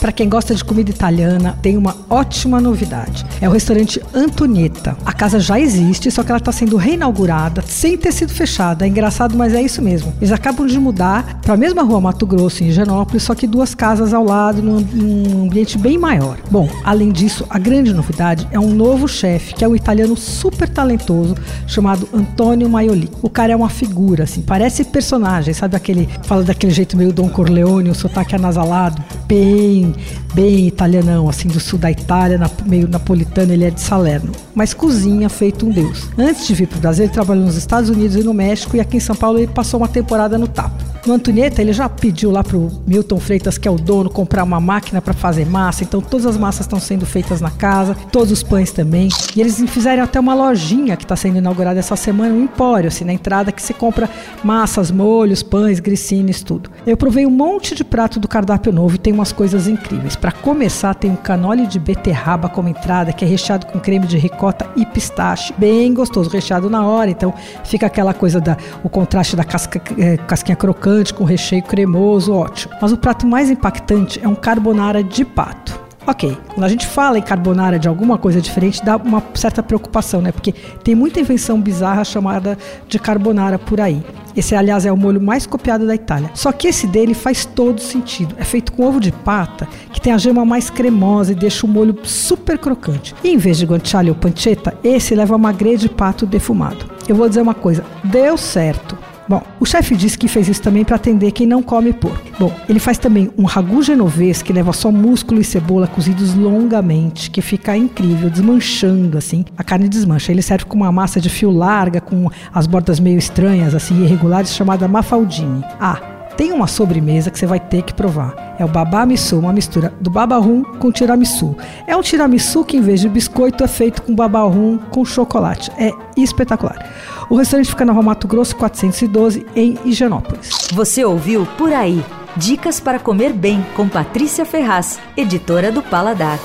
Para quem gosta de comida italiana, tem uma ótima novidade. É o restaurante Antonietta. A casa já existe, só que ela está sendo reinaugurada sem ter sido fechada. É engraçado, mas é isso mesmo. Eles acabam de mudar para a mesma rua Mato Grosso, em Higienópolis, só que duas casas ao lado, num, num ambiente bem maior. Bom, além disso, a grande novidade é um novo chefe, que é um italiano super talentoso, chamado Antônio Maioli. O cara é uma figura, assim, parece personagem, sabe aquele, fala daquele jeito meio Don Corleone, o sotaque anasalado, bem bem, italianão, assim, do sul da Itália, na, meio napolitano, ele é de Salerno. Mas cozinha feito um deus. Antes de vir para o Brasil, ele trabalhou nos Estados Unidos e no México, e aqui em São Paulo ele passou uma temporada no TAP. No Antonieta, ele já pediu lá pro Milton Freitas, que é o dono, comprar uma máquina para fazer massa. Então, todas as massas estão sendo feitas na casa, todos os pães também. E eles fizeram até uma lojinha que está sendo inaugurada essa semana, um empório, assim, na entrada, que se compra massas, molhos, pães, grissines, tudo. Eu provei um monte de prato do cardápio novo e tem umas coisas incríveis. Para começar, tem um canole de beterraba como entrada, que é recheado com creme de ricota e pistache. Bem gostoso, recheado na hora. Então, fica aquela coisa da o contraste da casca, é, casquinha crocante crocante com recheio cremoso, ótimo. Mas o prato mais impactante é um carbonara de pato. Ok, quando a gente fala em carbonara de alguma coisa diferente, dá uma certa preocupação, né? Porque tem muita invenção bizarra chamada de carbonara por aí. Esse, aliás, é o molho mais copiado da Itália. Só que esse dele faz todo sentido. É feito com ovo de pata, que tem a gema mais cremosa e deixa o molho super crocante. E em vez de guanciale ou pancetta, esse leva magre de pato defumado. Eu vou dizer uma coisa, deu certo. Bom, o chefe disse que fez isso também para atender quem não come porco. Bom, ele faz também um ragu genovês que leva só músculo e cebola cozidos longamente, que fica incrível, desmanchando assim. A carne desmancha. Ele serve com uma massa de fio larga, com as bordas meio estranhas, assim, irregulares, chamada mafaldine. Ah, tem uma sobremesa que você vai ter que provar. É o babá uma mistura do babarum com tiramisu. É um tiramisu que em vez de biscoito é feito com babarum com chocolate. É espetacular. O restaurante fica na Rua Mato Grosso 412 em Higienópolis. Você ouviu Por Aí. Dicas para comer bem com Patrícia Ferraz, editora do Paladar.